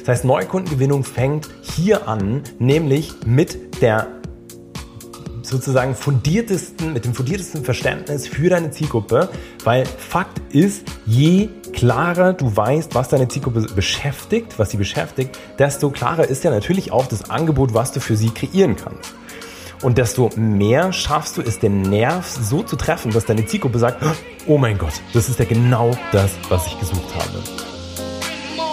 Das heißt, Neukundengewinnung fängt hier an, nämlich mit der sozusagen fundiertesten, mit dem fundiertesten Verständnis für deine Zielgruppe, weil Fakt ist, je klarer du weißt, was deine Zielgruppe beschäftigt, was sie beschäftigt, desto klarer ist ja natürlich auch das Angebot, was du für sie kreieren kannst. Und desto mehr schaffst du es, den Nerv so zu treffen, dass deine Zielgruppe sagt, oh mein Gott, das ist ja genau das, was ich gesucht habe.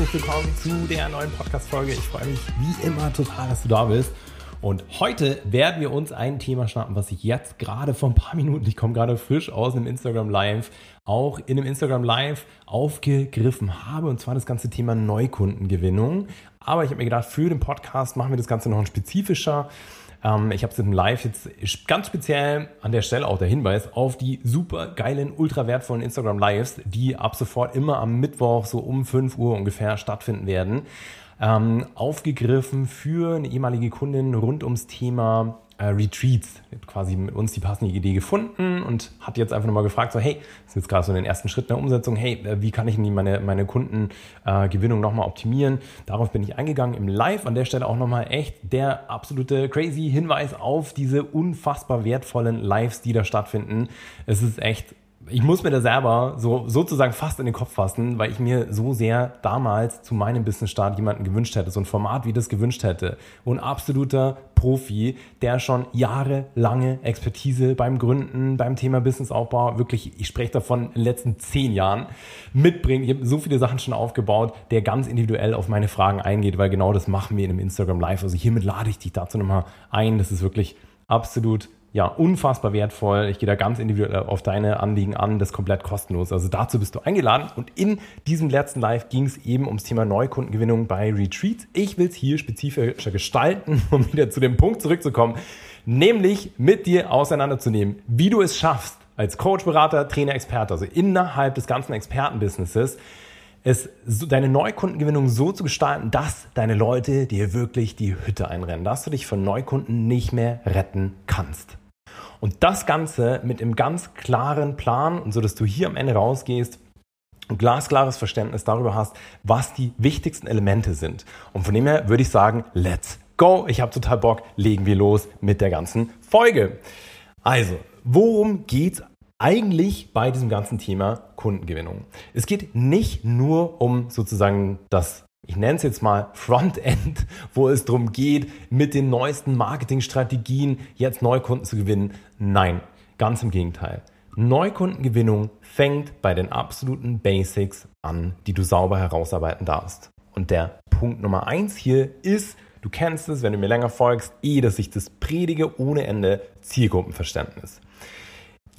Herzlich willkommen zu der neuen Podcast-Folge. Ich freue mich wie immer total, dass du da bist. Und heute werden wir uns ein Thema schnappen, was ich jetzt gerade vor ein paar Minuten, ich komme gerade frisch aus einem Instagram Live, auch in einem Instagram Live aufgegriffen habe. Und zwar das ganze Thema Neukundengewinnung. Aber ich habe mir gedacht, für den Podcast machen wir das Ganze noch ein spezifischer. Ähm, ich habe es im Live jetzt ganz speziell an der Stelle auch der Hinweis auf die super geilen, ultra wertvollen Instagram Lives, die ab sofort immer am Mittwoch so um 5 Uhr ungefähr stattfinden werden. Ähm, aufgegriffen für eine ehemalige Kundin rund ums Thema äh, Retreats. Hat quasi mit uns die passende Idee gefunden und hat jetzt einfach nochmal gefragt, so hey, das ist jetzt gerade so den ersten Schritt der Umsetzung, hey, äh, wie kann ich denn meine, meine Kundengewinnung äh, nochmal optimieren? Darauf bin ich eingegangen im Live. An der Stelle auch nochmal echt der absolute crazy Hinweis auf diese unfassbar wertvollen Lives, die da stattfinden. Es ist echt ich muss mir da selber so sozusagen fast in den Kopf fassen, weil ich mir so sehr damals zu meinem Business-Start jemanden gewünscht hätte, so ein Format wie das gewünscht hätte. Und absoluter Profi, der schon jahrelange Expertise beim Gründen, beim Thema Businessaufbau, wirklich, ich spreche davon in den letzten zehn Jahren, mitbringt. Ich habe so viele Sachen schon aufgebaut, der ganz individuell auf meine Fragen eingeht, weil genau das machen wir in einem Instagram Live. Also hiermit lade ich dich dazu nochmal ein. Das ist wirklich absolut ja, unfassbar wertvoll. Ich gehe da ganz individuell auf deine Anliegen an, das ist komplett kostenlos. Also dazu bist du eingeladen. Und in diesem letzten Live ging es eben ums Thema Neukundengewinnung bei Retreats. Ich will es hier spezifischer gestalten, um wieder zu dem Punkt zurückzukommen, nämlich mit dir auseinanderzunehmen, wie du es schaffst, als Coach, Berater, Trainer, Experte, also innerhalb des ganzen Expertenbusinesses, es deine Neukundengewinnung so zu gestalten, dass deine Leute dir wirklich die Hütte einrennen, dass du dich von Neukunden nicht mehr retten kannst. Und das Ganze mit einem ganz klaren Plan und so, dass du hier am Ende rausgehst und glasklares Verständnis darüber hast, was die wichtigsten Elemente sind. Und von dem her würde ich sagen, let's go. Ich habe total Bock, legen wir los mit der ganzen Folge. Also, worum geht's eigentlich bei diesem ganzen Thema Kundengewinnung? Es geht nicht nur um sozusagen das ich nenne es jetzt mal Frontend, wo es darum geht, mit den neuesten Marketingstrategien jetzt Neukunden zu gewinnen. Nein, ganz im Gegenteil. Neukundengewinnung fängt bei den absoluten Basics an, die du sauber herausarbeiten darfst. Und der Punkt Nummer eins hier ist, du kennst es, wenn du mir länger folgst, eh, dass ich das predige ohne Ende Zielgruppenverständnis.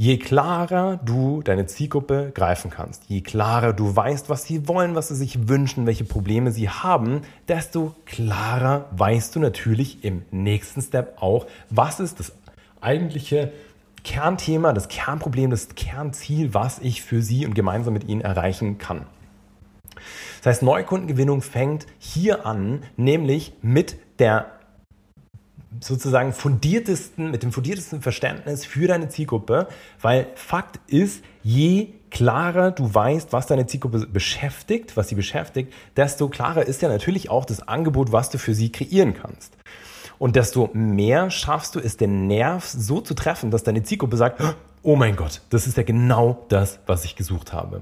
Je klarer du deine Zielgruppe greifen kannst, je klarer du weißt, was sie wollen, was sie sich wünschen, welche Probleme sie haben, desto klarer weißt du natürlich im nächsten Step auch, was ist das eigentliche Kernthema, das Kernproblem, das Kernziel, was ich für sie und gemeinsam mit ihnen erreichen kann. Das heißt, Neukundengewinnung fängt hier an, nämlich mit der sozusagen fundiertesten, mit dem fundiertesten Verständnis für deine Zielgruppe, weil Fakt ist, je klarer du weißt, was deine Zielgruppe beschäftigt, was sie beschäftigt, desto klarer ist ja natürlich auch das Angebot, was du für sie kreieren kannst. Und desto mehr schaffst du es, den Nerv so zu treffen, dass deine Zielgruppe sagt, oh mein Gott, das ist ja genau das, was ich gesucht habe.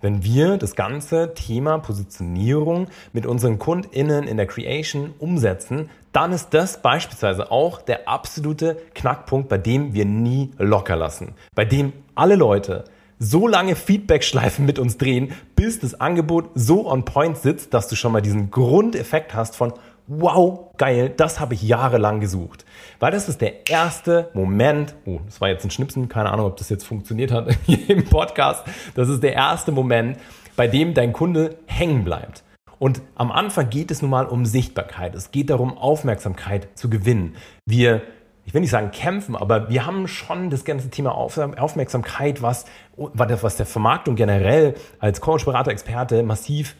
Wenn wir das ganze Thema Positionierung mit unseren KundInnen in der Creation umsetzen, dann ist das beispielsweise auch der absolute Knackpunkt, bei dem wir nie locker lassen. Bei dem alle Leute so lange Feedback-Schleifen mit uns drehen, bis das Angebot so on point sitzt, dass du schon mal diesen Grundeffekt hast von wow, geil, das habe ich jahrelang gesucht. Weil das ist der erste Moment, oh, das war jetzt ein Schnipsen, keine Ahnung, ob das jetzt funktioniert hat hier im Podcast. Das ist der erste Moment, bei dem dein Kunde hängen bleibt. Und am Anfang geht es nun mal um Sichtbarkeit. Es geht darum, Aufmerksamkeit zu gewinnen. Wir, ich will nicht sagen kämpfen, aber wir haben schon das ganze Thema Aufmerksamkeit, was, was der Vermarktung generell als Coach, Berater, Experte massiv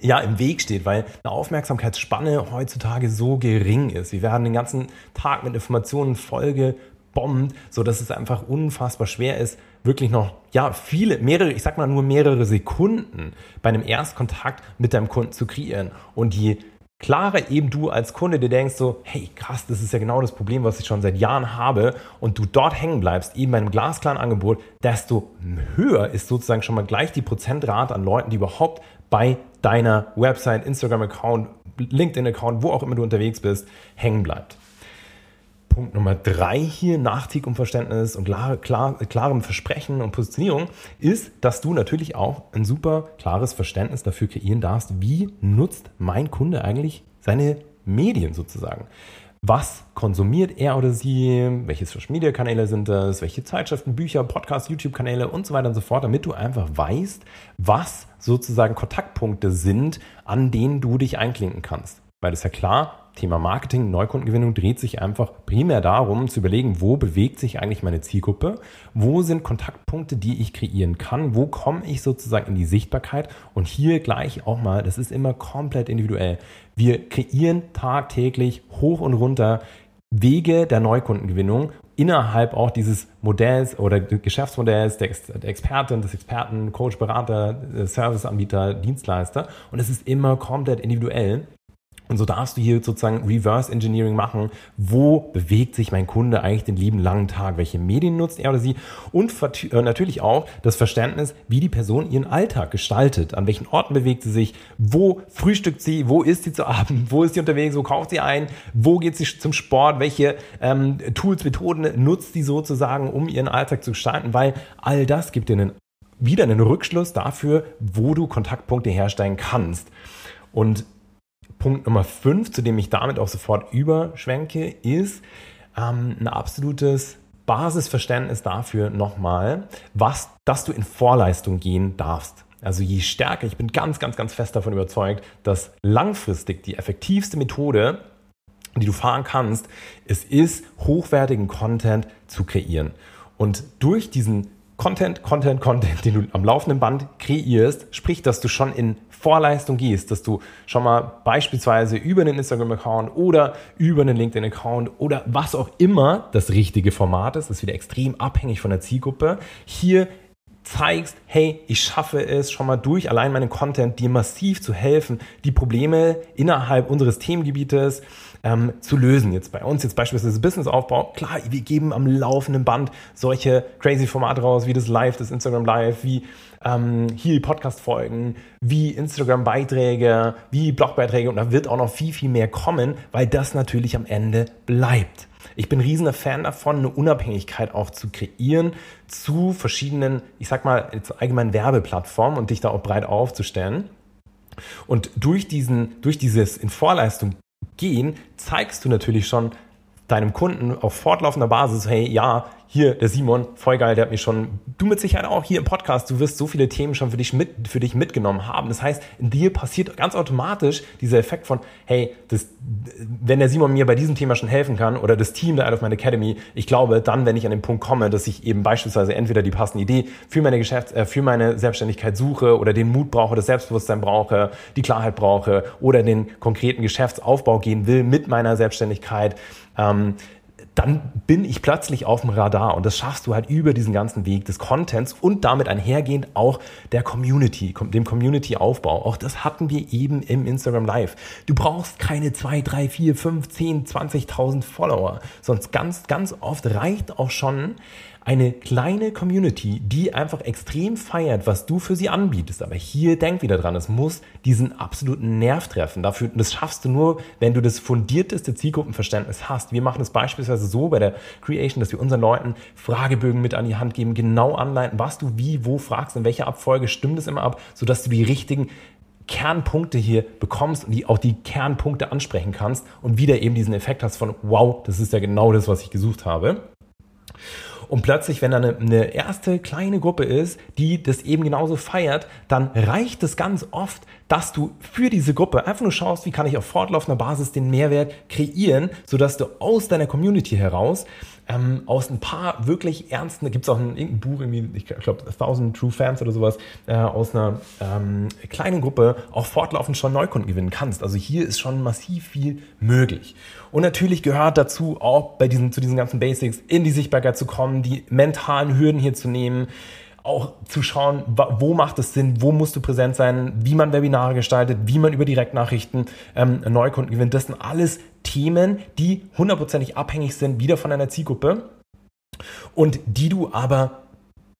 ja, im Weg steht, weil eine Aufmerksamkeitsspanne heutzutage so gering ist. Wir werden den ganzen Tag mit Informationen vollgebombt, so dass es einfach unfassbar schwer ist, wirklich noch, ja, viele, mehrere, ich sag mal nur mehrere Sekunden bei einem Erstkontakt mit deinem Kunden zu kreieren. Und je klarer eben du als Kunde dir denkst so, hey krass, das ist ja genau das Problem, was ich schon seit Jahren habe und du dort hängen bleibst, eben bei einem glasklaren Angebot, desto höher ist sozusagen schon mal gleich die Prozentrate an Leuten, die überhaupt bei deiner Website, Instagram-Account, LinkedIn-Account, wo auch immer du unterwegs bist, hängen bleibt. Punkt Nummer drei hier, Nachtieg um Verständnis und klar, klar, klarem Versprechen und Positionierung, ist, dass du natürlich auch ein super klares Verständnis dafür kreieren darfst, wie nutzt mein Kunde eigentlich seine Medien sozusagen. Was konsumiert er oder sie? Welche Social Media Kanäle sind das? Welche Zeitschriften, Bücher, Podcasts, YouTube Kanäle und so weiter und so fort, damit du einfach weißt, was sozusagen Kontaktpunkte sind, an denen du dich einklinken kannst. Weil das ja klar, Thema Marketing, Neukundengewinnung dreht sich einfach primär darum zu überlegen, wo bewegt sich eigentlich meine Zielgruppe, wo sind Kontaktpunkte, die ich kreieren kann, wo komme ich sozusagen in die Sichtbarkeit und hier gleich auch mal, das ist immer komplett individuell. Wir kreieren tagtäglich hoch und runter Wege der Neukundengewinnung innerhalb auch dieses Modells oder Geschäftsmodells der, Expertin, des Experten, Coach, Berater, Serviceanbieter, Dienstleister. Und es ist immer komplett individuell. Und so darfst du hier sozusagen Reverse Engineering machen. Wo bewegt sich mein Kunde eigentlich den lieben langen Tag? Welche Medien nutzt er oder sie? Und äh, natürlich auch das Verständnis, wie die Person ihren Alltag gestaltet. An welchen Orten bewegt sie sich? Wo frühstückt sie? Wo ist sie zu Abend? Wo ist sie unterwegs? Wo kauft sie ein? Wo geht sie zum Sport? Welche ähm, Tools, Methoden nutzt sie sozusagen, um ihren Alltag zu gestalten? Weil all das gibt dir einen, wieder einen Rückschluss dafür, wo du Kontaktpunkte herstellen kannst. Und Punkt Nummer 5, zu dem ich damit auch sofort überschwenke, ist ähm, ein absolutes Basisverständnis dafür nochmal, was, dass du in Vorleistung gehen darfst. Also je stärker, ich bin ganz, ganz, ganz fest davon überzeugt, dass langfristig die effektivste Methode, die du fahren kannst, es ist, hochwertigen Content zu kreieren. Und durch diesen Content, Content, Content, den du am laufenden Band kreierst, sprich, dass du schon in Vorleistung gehst, dass du schon mal beispielsweise über einen Instagram-Account oder über einen LinkedIn-Account oder was auch immer das richtige Format ist, das ist wieder extrem abhängig von der Zielgruppe, hier zeigst, hey, ich schaffe es schon mal durch allein meinen Content, dir massiv zu helfen, die Probleme innerhalb unseres Themengebietes ähm, zu lösen. Jetzt bei uns, jetzt beispielsweise Businessaufbau, klar, wir geben am laufenden Band solche crazy Formate raus, wie das Live, das Instagram Live, wie ähm, hier Podcast-Folgen, wie Instagram-Beiträge, wie Blogbeiträge und da wird auch noch viel, viel mehr kommen, weil das natürlich am Ende bleibt. Ich bin riesiger Fan davon, eine Unabhängigkeit auch zu kreieren zu verschiedenen, ich sag mal, allgemeinen Werbeplattformen und dich da auch breit aufzustellen. Und durch diesen, durch dieses in Vorleistung gehen, zeigst du natürlich schon deinem Kunden auf fortlaufender Basis, hey, ja, hier, der Simon, voll geil, der hat mir schon, du mit Sicherheit auch hier im Podcast, du wirst so viele Themen schon für dich, mit, für dich mitgenommen haben. Das heißt, in dir passiert ganz automatisch dieser Effekt von, hey, das, wenn der Simon mir bei diesem Thema schon helfen kann oder das Team der Out of My Academy, ich glaube, dann, wenn ich an den Punkt komme, dass ich eben beispielsweise entweder die passende Idee für meine Geschäfts-, äh, für meine Selbstständigkeit suche oder den Mut brauche, das Selbstbewusstsein brauche, die Klarheit brauche oder den konkreten Geschäftsaufbau gehen will mit meiner Selbstständigkeit, ähm, dann bin ich plötzlich auf dem Radar und das schaffst du halt über diesen ganzen Weg des Contents und damit einhergehend auch der Community, dem Community-Aufbau. Auch das hatten wir eben im Instagram Live. Du brauchst keine 2, 3, 4, 5, 10, 20.000 Follower, sonst ganz, ganz oft reicht auch schon eine kleine Community, die einfach extrem feiert, was du für sie anbietest. Aber hier denk wieder dran, es muss diesen absoluten Nerv treffen. Dafür, das schaffst du nur, wenn du das fundierteste Zielgruppenverständnis hast. Wir machen es beispielsweise so bei der Creation, dass wir unseren Leuten Fragebögen mit an die Hand geben, genau anleiten, was du wie, wo fragst, in welcher Abfolge stimmt es immer ab, sodass du die richtigen Kernpunkte hier bekommst und die auch die Kernpunkte ansprechen kannst und wieder eben diesen Effekt hast von, wow, das ist ja genau das, was ich gesucht habe. Und plötzlich, wenn da eine, eine erste kleine Gruppe ist, die das eben genauso feiert, dann reicht es ganz oft, dass du für diese Gruppe einfach nur schaust, wie kann ich auf fortlaufender Basis den Mehrwert kreieren, sodass du aus deiner Community heraus ähm, aus ein paar wirklich ernsten, da gibt es auch ein, irgendein Buch, irgendwie, ich glaube, Thousand True Fans oder sowas, äh, aus einer ähm, kleinen Gruppe auch fortlaufend schon Neukunden gewinnen kannst. Also hier ist schon massiv viel möglich. Und natürlich gehört dazu auch bei diesen, zu diesen ganzen Basics in die Sichtbarkeit zu kommen, die mentalen Hürden hier zu nehmen, auch zu schauen, wo macht es Sinn, wo musst du präsent sein, wie man Webinare gestaltet, wie man über Direktnachrichten ähm, Neukunden gewinnt. Das sind alles Themen, die hundertprozentig abhängig sind wieder von einer Zielgruppe und die du aber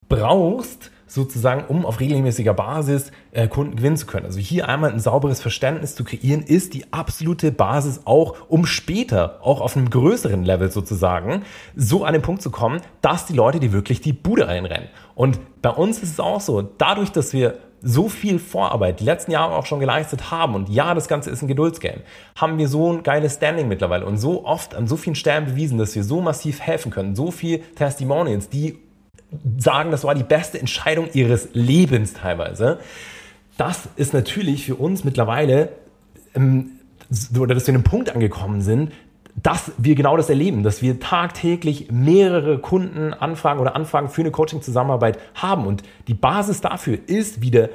brauchst, sozusagen, um auf regelmäßiger Basis äh, Kunden gewinnen zu können. Also hier einmal ein sauberes Verständnis zu kreieren, ist die absolute Basis auch, um später auch auf einem größeren Level sozusagen so an den Punkt zu kommen, dass die Leute dir wirklich die Bude einrennen. Und bei uns ist es auch so, dadurch, dass wir so viel Vorarbeit die letzten Jahre auch schon geleistet haben und ja, das Ganze ist ein Geduldsgame, haben wir so ein geiles Standing mittlerweile und so oft an so vielen Stellen bewiesen, dass wir so massiv helfen können, so viel Testimonials, die sagen, das war die beste Entscheidung ihres Lebens teilweise. Das ist natürlich für uns mittlerweile, ähm, oder dass wir an einem Punkt angekommen sind, dass wir genau das erleben, dass wir tagtäglich mehrere Kunden Anfragen oder Anfragen für eine Coaching-Zusammenarbeit haben. Und die Basis dafür ist wieder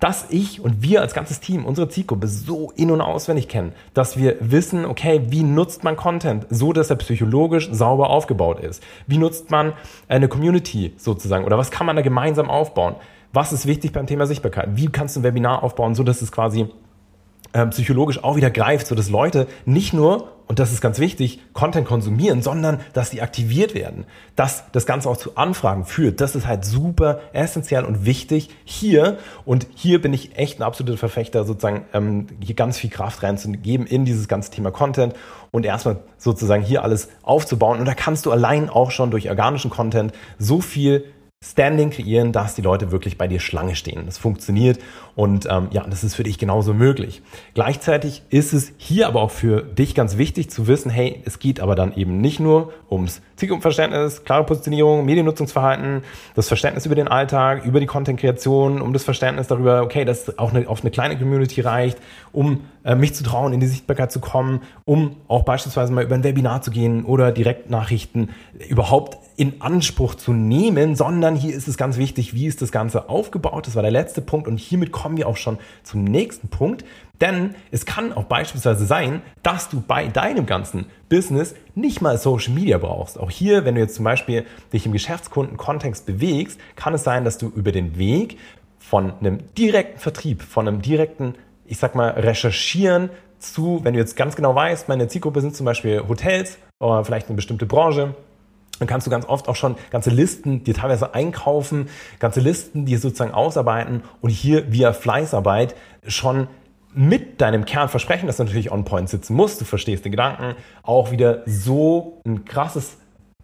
dass ich und wir als ganzes Team unsere Zielgruppe so in- und auswendig kennen, dass wir wissen, okay, wie nutzt man Content so, dass er psychologisch sauber aufgebaut ist? Wie nutzt man eine Community sozusagen oder was kann man da gemeinsam aufbauen? Was ist wichtig beim Thema Sichtbarkeit? Wie kannst du ein Webinar aufbauen, so dass es quasi äh, psychologisch auch wieder greift, so dass Leute nicht nur und das ist ganz wichtig, Content konsumieren, sondern dass die aktiviert werden. Dass das Ganze auch zu Anfragen führt. Das ist halt super essentiell und wichtig hier. Und hier bin ich echt ein absoluter Verfechter, sozusagen ähm, hier ganz viel Kraft reinzugeben in dieses ganze Thema Content und erstmal sozusagen hier alles aufzubauen. Und da kannst du allein auch schon durch organischen Content so viel Standing kreieren, dass die Leute wirklich bei dir Schlange stehen. Das funktioniert und ähm, ja, das ist für dich genauso möglich. Gleichzeitig ist es hier aber auch für dich ganz wichtig zu wissen, hey, es geht aber dann eben nicht nur ums Zielgruppenverständnis, klare Positionierung, Mediennutzungsverhalten, das Verständnis über den Alltag, über die Content-Kreation, um das Verständnis darüber, okay, dass auch eine, auf eine kleine Community reicht, um äh, mich zu trauen, in die Sichtbarkeit zu kommen, um auch beispielsweise mal über ein Webinar zu gehen oder Direktnachrichten überhaupt in Anspruch zu nehmen, sondern hier ist es ganz wichtig, wie ist das Ganze aufgebaut. Das war der letzte Punkt und hiermit kommen wir auch schon zum nächsten Punkt. Denn es kann auch beispielsweise sein, dass du bei deinem ganzen Business nicht mal Social Media brauchst. Auch hier, wenn du jetzt zum Beispiel dich im Geschäftskunden-Kontext bewegst, kann es sein, dass du über den Weg von einem direkten Vertrieb, von einem direkten, ich sag mal, Recherchieren zu, wenn du jetzt ganz genau weißt, meine Zielgruppe sind zum Beispiel Hotels oder vielleicht eine bestimmte Branche, dann kannst du ganz oft auch schon ganze Listen dir teilweise einkaufen, ganze Listen dir sozusagen ausarbeiten und hier via Fleißarbeit schon mit deinem Kernversprechen, das natürlich on point sitzen muss, du verstehst den Gedanken, auch wieder so ein krasses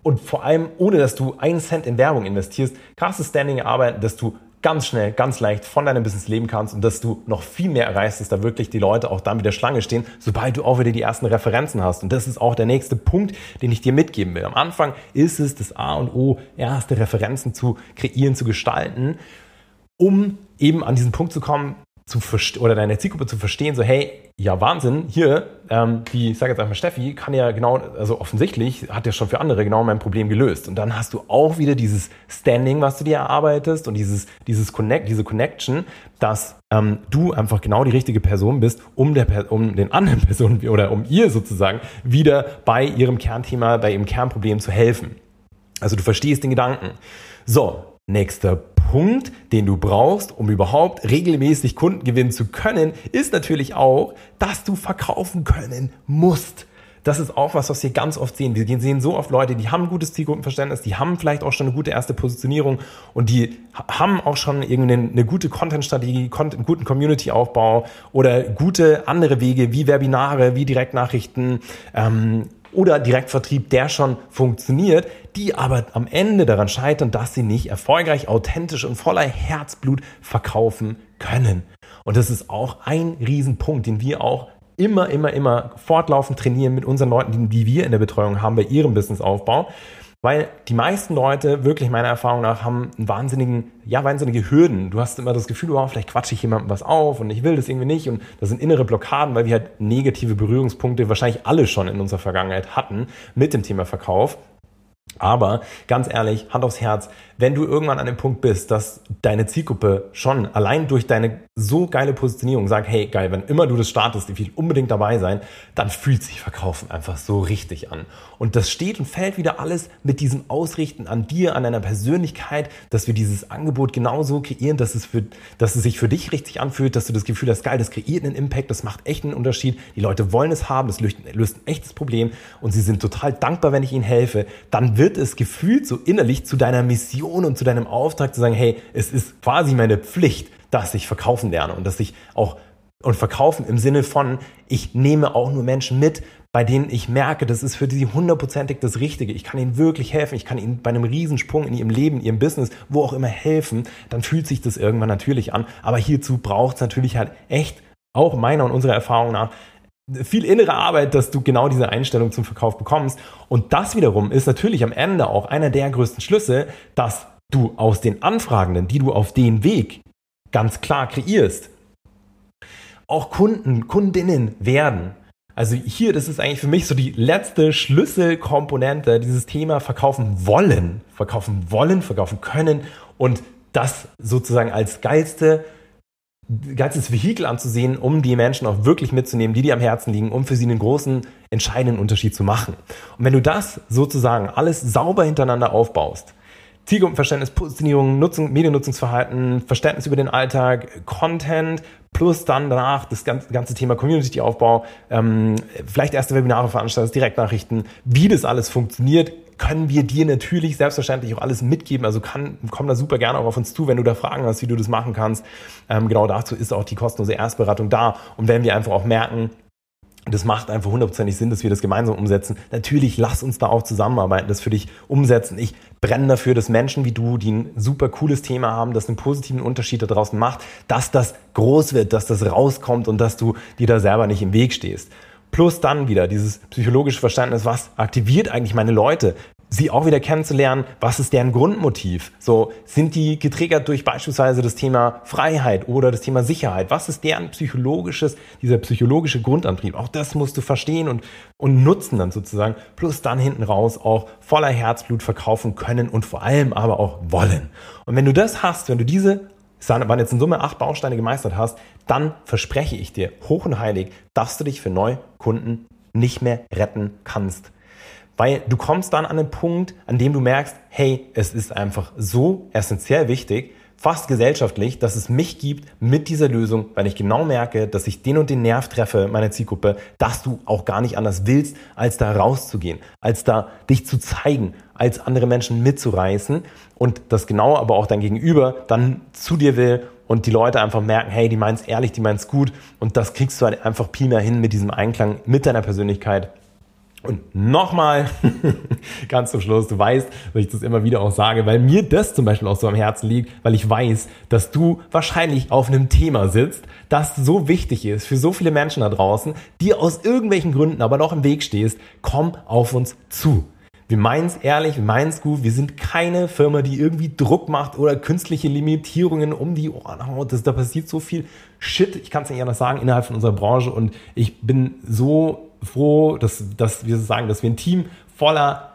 und vor allem ohne, dass du einen Cent in Werbung investierst, krasses Standing erarbeiten, dass du ganz schnell, ganz leicht von deinem Business leben kannst und dass du noch viel mehr erreichst, dass da wirklich die Leute auch dann wieder Schlange stehen, sobald du auch wieder die ersten Referenzen hast. Und das ist auch der nächste Punkt, den ich dir mitgeben will. Am Anfang ist es das A und O, erste Referenzen zu kreieren, zu gestalten, um eben an diesen Punkt zu kommen, zu oder deine Zielgruppe zu verstehen, so hey, ja Wahnsinn, hier, ähm, die, ich sage jetzt einfach Steffi, kann ja genau, also offensichtlich hat ja schon für andere genau mein Problem gelöst. Und dann hast du auch wieder dieses Standing, was du dir erarbeitest und dieses, dieses Connect, diese Connection, dass ähm, du einfach genau die richtige Person bist, um, der, um den anderen Personen oder um ihr sozusagen wieder bei ihrem Kernthema, bei ihrem Kernproblem zu helfen. Also du verstehst den Gedanken. So, nächster Punkt, den du brauchst, um überhaupt regelmäßig Kunden gewinnen zu können, ist natürlich auch, dass du verkaufen können musst. Das ist auch was, was wir ganz oft sehen. Wir sehen so oft Leute, die haben ein gutes Zielgruppenverständnis, die haben vielleicht auch schon eine gute erste Positionierung und die haben auch schon irgendeine eine gute Content-Strategie, einen guten Community-Aufbau oder gute andere Wege wie Webinare, wie Direktnachrichten, ähm, oder Direktvertrieb, der schon funktioniert, die aber am Ende daran scheitern, dass sie nicht erfolgreich, authentisch und voller Herzblut verkaufen können. Und das ist auch ein Riesenpunkt, den wir auch immer, immer, immer fortlaufend trainieren mit unseren Leuten, die, wir in der Betreuung haben bei ihrem Businessaufbau. Weil die meisten Leute, wirklich meiner Erfahrung nach, haben einen wahnsinnigen, ja, wahnsinnige Hürden. Du hast immer das Gefühl, oh, vielleicht quatsche ich jemandem was auf und ich will das irgendwie nicht. Und das sind innere Blockaden, weil wir halt negative Berührungspunkte wahrscheinlich alle schon in unserer Vergangenheit hatten mit dem Thema Verkauf. Aber ganz ehrlich, Hand aufs Herz, wenn du irgendwann an dem Punkt bist, dass deine Zielgruppe schon allein durch deine so geile Positionierung sagt, hey geil, wenn immer du das startest, die will unbedingt dabei sein, dann fühlt sich Verkaufen einfach so richtig an. Und das steht und fällt wieder alles mit diesem Ausrichten an dir, an deiner Persönlichkeit, dass wir dieses Angebot genauso kreieren, dass es, für, dass es sich für dich richtig anfühlt, dass du das Gefühl hast, geil, das kreiert einen Impact, das macht echt einen Unterschied. Die Leute wollen es haben, das löst, löst ein echtes Problem und sie sind total dankbar, wenn ich ihnen helfe. Dann wird es gefühlt so innerlich zu deiner Mission Mission und zu deinem Auftrag zu sagen, hey, es ist quasi meine Pflicht, dass ich verkaufen lerne und dass ich auch und verkaufen im Sinne von, ich nehme auch nur Menschen mit, bei denen ich merke, das ist für sie hundertprozentig das Richtige. Ich kann ihnen wirklich helfen. Ich kann ihnen bei einem Riesensprung in ihrem Leben, in ihrem Business, wo auch immer helfen. Dann fühlt sich das irgendwann natürlich an. Aber hierzu braucht es natürlich halt echt, auch meiner und unserer Erfahrung nach, viel innere Arbeit, dass du genau diese Einstellung zum Verkauf bekommst. Und das wiederum ist natürlich am Ende auch einer der größten Schlüsse, dass du aus den Anfragenden, die du auf den Weg ganz klar kreierst, auch Kunden, Kundinnen werden. Also hier, das ist eigentlich für mich so die letzte Schlüsselkomponente, dieses Thema verkaufen wollen, verkaufen wollen, verkaufen können und das sozusagen als geilste ganzes Vehikel anzusehen, um die Menschen auch wirklich mitzunehmen, die dir am Herzen liegen, um für sie einen großen, entscheidenden Unterschied zu machen. Und wenn du das sozusagen alles sauber hintereinander aufbaust, Zielgruppenverständnis, Positionierung, Nutzung, Mediennutzungsverhalten, Verständnis über den Alltag, Content, plus dann danach das ganze, Thema Community-Aufbau, ähm, vielleicht erste Webinare veranstaltest, Direktnachrichten, wie das alles funktioniert, können wir dir natürlich selbstverständlich auch alles mitgeben. Also kann, komm da super gerne auch auf uns zu, wenn du da Fragen hast, wie du das machen kannst. Ähm, genau dazu ist auch die kostenlose Erstberatung da. Und wenn wir einfach auch merken, das macht einfach hundertprozentig Sinn, dass wir das gemeinsam umsetzen. Natürlich lass uns da auch zusammenarbeiten, das für dich umsetzen. Ich brenne dafür, dass Menschen wie du, die ein super cooles Thema haben, das einen positiven Unterschied da draußen macht, dass das groß wird, dass das rauskommt und dass du dir da selber nicht im Weg stehst. Plus dann wieder dieses psychologische Verständnis, was aktiviert eigentlich meine Leute? Sie auch wieder kennenzulernen, was ist deren Grundmotiv? So, sind die getriggert durch beispielsweise das Thema Freiheit oder das Thema Sicherheit? Was ist deren psychologisches, dieser psychologische Grundantrieb? Auch das musst du verstehen und, und nutzen dann sozusagen. Plus dann hinten raus auch voller Herzblut verkaufen können und vor allem aber auch wollen. Und wenn du das hast, wenn du diese es waren jetzt in Summe acht Bausteine gemeistert hast, dann verspreche ich dir hoch und heilig, dass du dich für Neukunden nicht mehr retten kannst. Weil du kommst dann an den Punkt, an dem du merkst, hey, es ist einfach so essentiell wichtig, fast gesellschaftlich, dass es mich gibt mit dieser Lösung, weil ich genau merke, dass ich den und den Nerv treffe, meine Zielgruppe, dass du auch gar nicht anders willst, als da rauszugehen, als da dich zu zeigen, als andere Menschen mitzureißen und das genau aber auch dein Gegenüber dann zu dir will und die Leute einfach merken, hey, die meinen es ehrlich, die meinen es gut und das kriegst du halt einfach primär hin mit diesem Einklang mit deiner Persönlichkeit und nochmal, ganz zum Schluss, du weißt, dass ich das immer wieder auch sage, weil mir das zum Beispiel auch so am Herzen liegt, weil ich weiß, dass du wahrscheinlich auf einem Thema sitzt, das so wichtig ist für so viele Menschen da draußen, die aus irgendwelchen Gründen aber noch im Weg stehst. Komm auf uns zu. Wir meinen es ehrlich, wir meinen es gut. Wir sind keine Firma, die irgendwie Druck macht oder künstliche Limitierungen um die Ohren haut. Das, da passiert so viel Shit, ich kann es nicht anders sagen, innerhalb von unserer Branche. Und ich bin so froh, dass, dass wir sagen, dass wir ein Team voller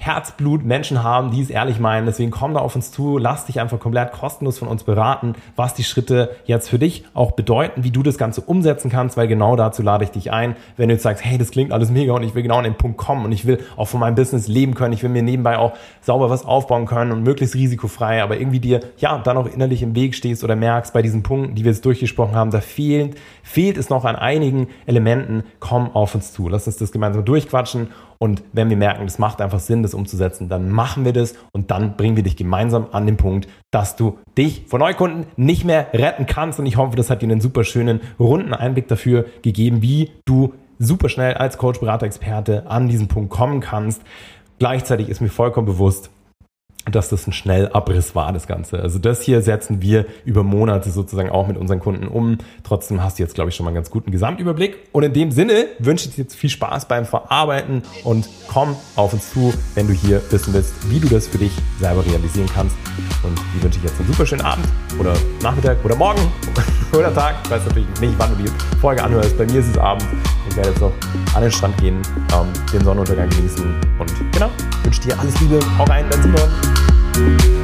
Herzblut Menschen haben, die es ehrlich meinen. Deswegen komm da auf uns zu, lass dich einfach komplett kostenlos von uns beraten, was die Schritte jetzt für dich auch bedeuten, wie du das Ganze umsetzen kannst, weil genau dazu lade ich dich ein. Wenn du jetzt sagst, hey, das klingt alles mega und ich will genau an den Punkt kommen und ich will auch von meinem Business leben können, ich will mir nebenbei auch sauber was aufbauen können und möglichst risikofrei, aber irgendwie dir, ja, dann auch innerlich im Weg stehst oder merkst bei diesen Punkten, die wir jetzt durchgesprochen haben, da fehlt, fehlt es noch an einigen Elementen, komm auf uns zu. Lass uns das gemeinsam durchquatschen und wenn wir merken, das macht einfach Sinn, das umzusetzen, dann machen wir das und dann bringen wir dich gemeinsam an den Punkt, dass du dich von Neukunden nicht mehr retten kannst. Und ich hoffe, das hat dir einen super schönen, runden Einblick dafür gegeben, wie du super schnell als Coach, Berater, Experte an diesen Punkt kommen kannst. Gleichzeitig ist mir vollkommen bewusst, dass das ein Schnellabriss war, das Ganze. Also das hier setzen wir über Monate sozusagen auch mit unseren Kunden um. Trotzdem hast du jetzt, glaube ich, schon mal einen ganz guten Gesamtüberblick. Und in dem Sinne wünsche ich dir jetzt viel Spaß beim Verarbeiten und komm auf uns zu, wenn du hier wissen willst, wie du das für dich selber realisieren kannst. Und ich wünsche ich jetzt einen super schönen Abend oder Nachmittag oder Morgen oder Tag. Ich weiß natürlich nicht, wann du die Folge anhörst. Bei mir ist es Abend. Ich werde jetzt noch an den Strand gehen, ähm, den Sonnenuntergang genießen und genau, wünsche dir alles Liebe. Hau rein, sind wir.